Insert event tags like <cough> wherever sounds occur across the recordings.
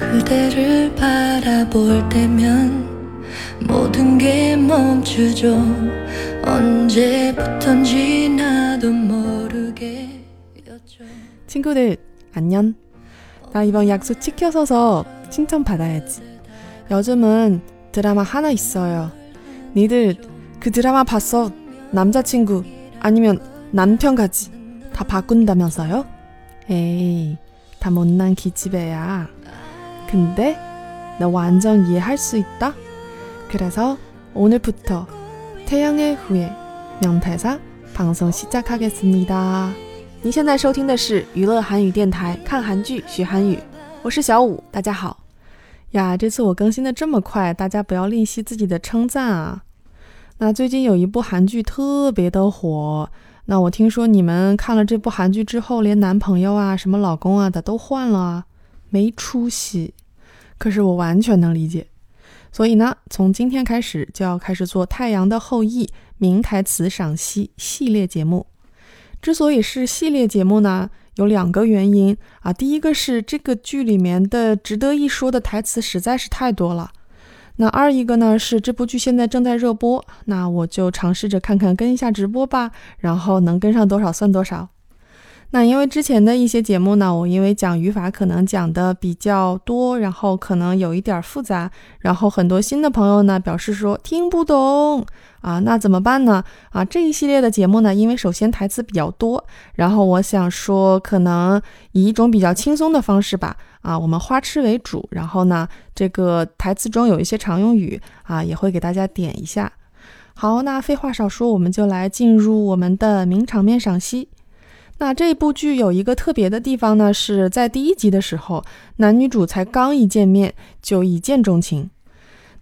그대를 바라볼 때면 모든 게 멈추죠 언제부턴지 나도 모르게였죠 친구들 안녕. 나 이번 약속 지켜서서 칭찬 받아야지. 요즘은 드라마 하나 있어요. 니들 그 드라마 봤어? 남자친구 아니면 남편까지 다 바꾼다면서요? 에이, 다 못난 기집애야. 근데 나 완전 이해할 수 있다. 그래서 오늘부터 태양의 후예 명태사 방송 시작하겠습니다. 您现在收听的是娱乐韩语电台，看韩剧学韩语，我是小五，大家好呀。这次我更新的这么快，大家不要吝惜自己的称赞啊。那最近有一部韩剧特别的火，那我听说你们看了这部韩剧之后，连男朋友啊、什么老公啊的都换了， 没出息。可是我完全能理解，所以呢，从今天开始就要开始做《太阳的后裔》名台词赏析系列节目。之所以是系列节目呢，有两个原因啊。第一个是这个剧里面的值得一说的台词实在是太多了。那二一个呢是这部剧现在正在热播，那我就尝试着看看跟一下直播吧，然后能跟上多少算多少。那因为之前的一些节目呢，我因为讲语法可能讲的比较多，然后可能有一点复杂，然后很多新的朋友呢表示说听不懂啊，那怎么办呢？啊，这一系列的节目呢，因为首先台词比较多，然后我想说可能以一种比较轻松的方式吧，啊，我们花痴为主，然后呢，这个台词中有一些常用语啊，也会给大家点一下。好，那废话少说，我们就来进入我们的名场面赏析。那这部剧有一个特别的地方呢，是在第一集的时候，男女主才刚一见面就一见钟情。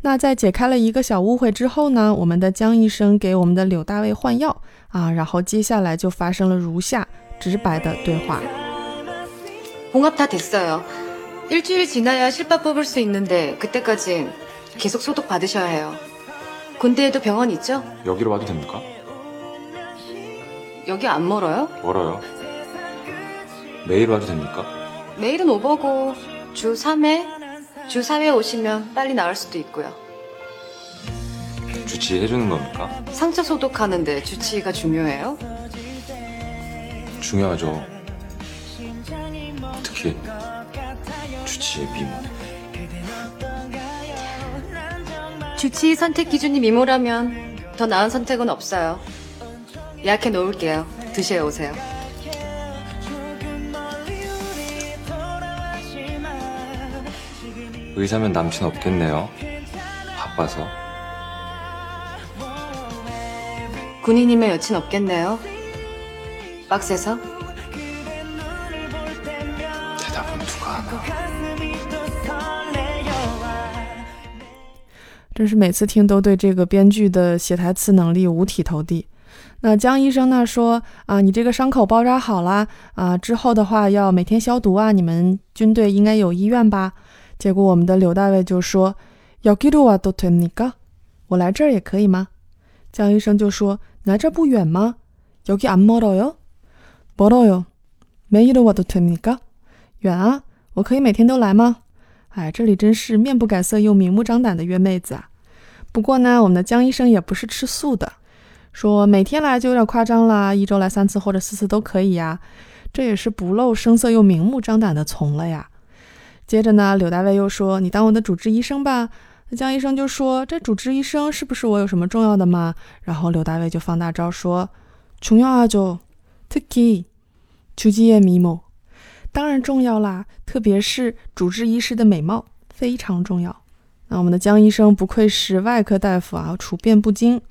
那在解开了一个小误会之后呢，我们的江医生给我们的柳大卫换药啊，然后接下来就发生了如下直白的对话。 봉합 다 됐어요. 일주일 지나야 실밥 뽑을 수 있는데 그때까진 계속 소독 받으셔야 해요. 군대에도 병원 있죠? 여기로 와도 됩니까? 여기 안 멀어요? 멀어요. 매일 와도 됩니까? 매일은 오버고 주 3회? 주 4회 오시면 빨리 나을 수도 있고요. 주치해주는 겁니까? 상처 소독하는데 주치의가 중요해요? 중요하죠. 특히 주치의 미모. 주치의 선택 기준이 미모라면 더 나은 선택은 없어요. 예약해 놓을게요. 드셔 오세요. 의사면 남친 없겠네요. 바빠서. 군인이면 여친 없겠네요. 빡세서? 대답은 누가 하나. 真是每次听都对这个编剧的写台词能力五体投地。 那江医生呢说啊，你这个伤口包扎好啦，啊，之后的话要每天消毒啊，你们军队应该有医院吧？结果我们的柳大卫就说，여기로와도됩니까？我来这儿也可以吗？江医生就说，你来这儿不远吗？여기안멀어요멀어요매일와도됩니까？远啊，我可以每天都来吗？哎，这里真是面不改色又明目张胆的约妹子啊！不过呢，我们的江医生也不是吃素的， 说每天来就有点夸张啦，一周来三次或者四次都可以呀，这也是不露声色又明目张胆的从了呀。接着呢，柳大卫又说：“你当我的主治医生吧。”那江医生就说：“这主治医生是不是我有什么重要的吗？”然后柳大卫就放大招说：“重要啊，就特기秋지의迷 모， 当然重要啦，特别是主治医师的美貌非常重要。”那我们的江医生不愧是外科大夫啊，处变不惊。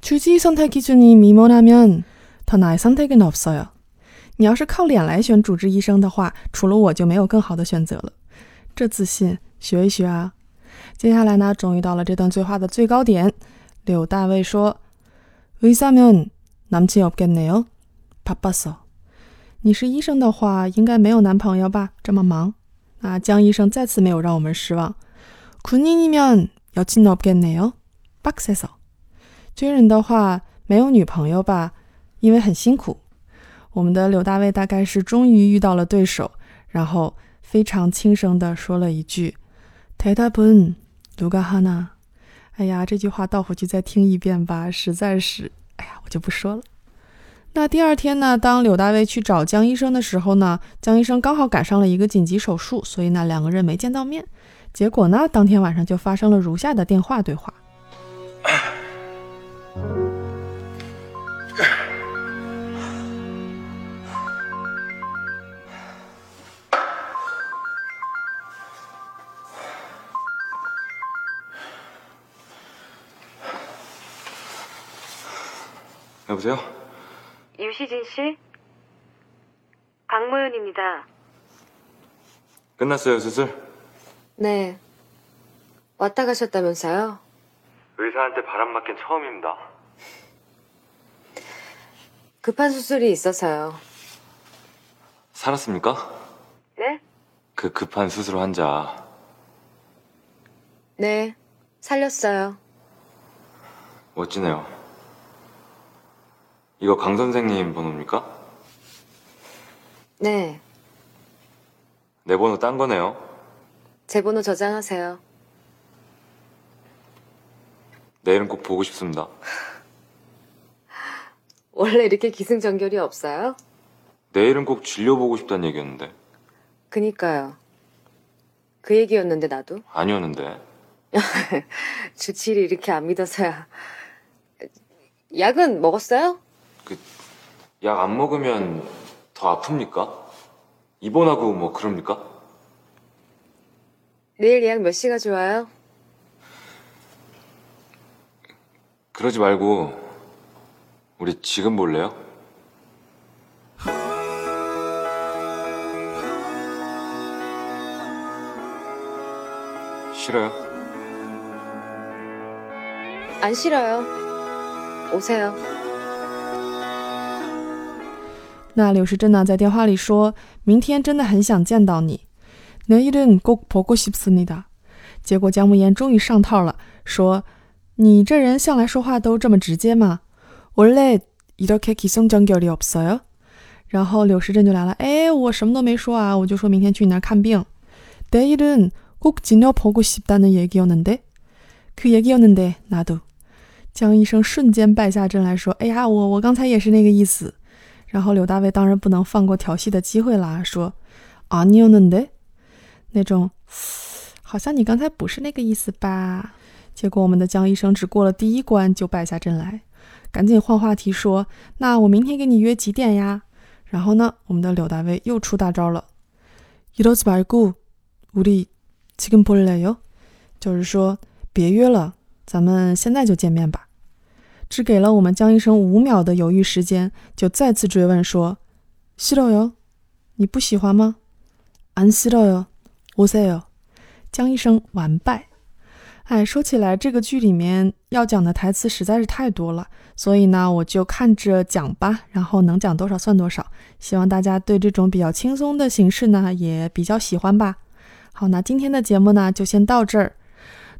주지선택기준이미모라면더나은선택은없어요。你要是靠脸来选主治医生的话，除了我就没有更好的选择了。这自信，学一学啊！接下来呢，终于到了这段对话的最高点。柳大卫说：“의사면남친없겠네요바빴어。”你是医生的话，应该没有男朋友吧？这么忙。啊，江医生再次没有让我们失望。군인이면여친없겠네요빡세서。 军人的话没有女朋友吧，因为很辛苦。我们的刘大卫大概是终于遇到了对手，然后非常轻声地说了一句：“Tetapun, Lugana。”哎呀，这句话倒回去再听一遍吧，实在是……哎呀，我就不说了。那第二天呢，当柳大卫去找江医生的时候呢，江医生刚好赶上了一个紧急手术，所以呢两个人没见到面。结果呢，当天晚上就发生了如下的电话对话。<laughs> 여보세요? 유시진 씨? 강모연입니다. 끝났어요 수술? 네. 왔다 가셨다면서요? 의사한테 바람 맞긴 처음입니다. 급한 수술이 있어서요. 살았습니까? 네? 그 급한 수술 환자 네. 살렸어요. 멋지네요. 이거 강 선생님 번호입니까? 네. 내 번호 딴 거네요. 제 번호 저장하세요. 내일은 꼭 보고 싶습니다. 원래 이렇게 기승전결이 없어요? 내일은 꼭 진료 보고 싶다는 얘기였는데 그니까요. 그 얘기였는데 나도 <laughs> 아니었는데 주치를 이렇게 안 믿어서야. 약은 먹었어요? 약안 먹으면 더 아픕니까? 입원하고 뭐 그럽니까? 내일 예약 몇 시가 좋아요? 그러지 말고 우리 지금 볼래요? 싫어요? 안 싫어요. 오세요. 那柳时珍呢，在电话里说：“明天真的很想见到你。내일은꼭보고싶습니다。”结果姜暮烟终于上套了，说：“ 你这人向来说话都这么直接吗？원래이렇게기승전결이없어요？” 然后柳时珍就来了：“哎，我什么都没说啊，我就说明天去你那儿看病。내일은꼭진료보고싶다는얘기였는데그얘기였는데나도。”江医生瞬间败下阵来说：“哎呀，我我刚才也是那个意思。”然后柳大卫当然不能放过调戏的机会啦，说：“아니었는데？”那种好像你刚才不是那个意思吧？ 结果我们的江医生只过了第一关就败下阵来，赶紧换话题说：“那我明天给你约几点呀？”然后呢，我们的柳大卫又出大招了：“이러지말고우리지금볼래요？”就是说别约了，咱们现在就见面吧。只给了我们江医生五秒的犹豫时间，就再次追问说：“싫어요？你不喜欢吗？”“안싫어요오세요。”江医生完败。 哎，说起来，这个剧里面要讲的台词实在是太多了，所以呢，我就看着讲吧，然后能讲多少算多少。希望大家对这种比较轻松的形式呢，也比较喜欢吧。好，那今天的节目呢，就先到这儿。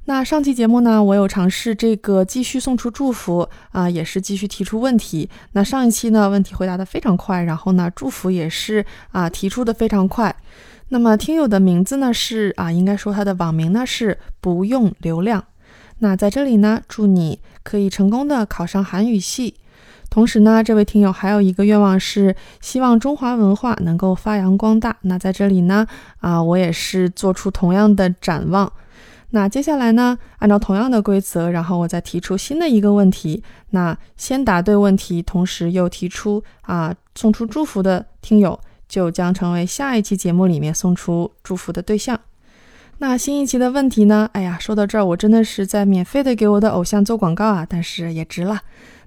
那上期节目呢，我有尝试这个继续送出祝福啊，也是继续提出问题。那上一期呢，问题回答的非常快，然后呢，祝福也是啊提出的非常快。那么听友的名字呢是啊，应该说他的网名呢是不用流量。那在这里呢，祝你可以成功的考上韩语系。同时呢，这位听友还有一个愿望是希望中华文化能够发扬光大。那在这里呢，啊，我也是做出同样的展望。那接下来呢，按照同样的规则，然后我再提出新的一个问题。那先答对问题，同时又提出啊送出祝福的听友，就将成为下一期节目里面送出祝福的对象。那新一期的问题呢？哎呀，说到这儿，我真的是在免费的给我的偶像做广告啊，但是也值了。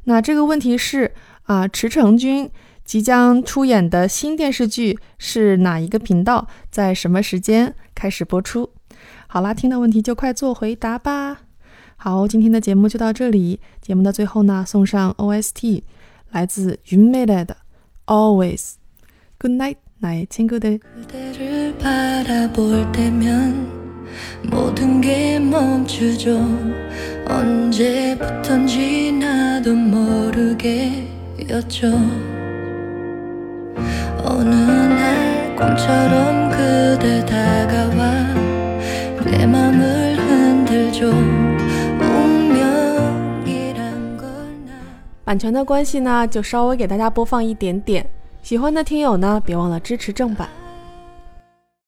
那这个问题是啊，池成君即将出演的新电视剧是哪一个频道，在什么时间开始播出？好啦，听到问题就快做回答吧。好，今天的节目就到这里。节目的最后呢，送上 OST，来自云妹来的 Always。 굿나잇 나의 친구들. 그대를 바라볼 때면 모든 게 멈추죠. 언제부턴지 나도 모르게였죠. 어느 날 꿈처럼 그대 다가와 내 맘을 흔들죠. 版权的关系呢，就稍微给大家播放一点点。喜欢的听友呢别忘了支持正版。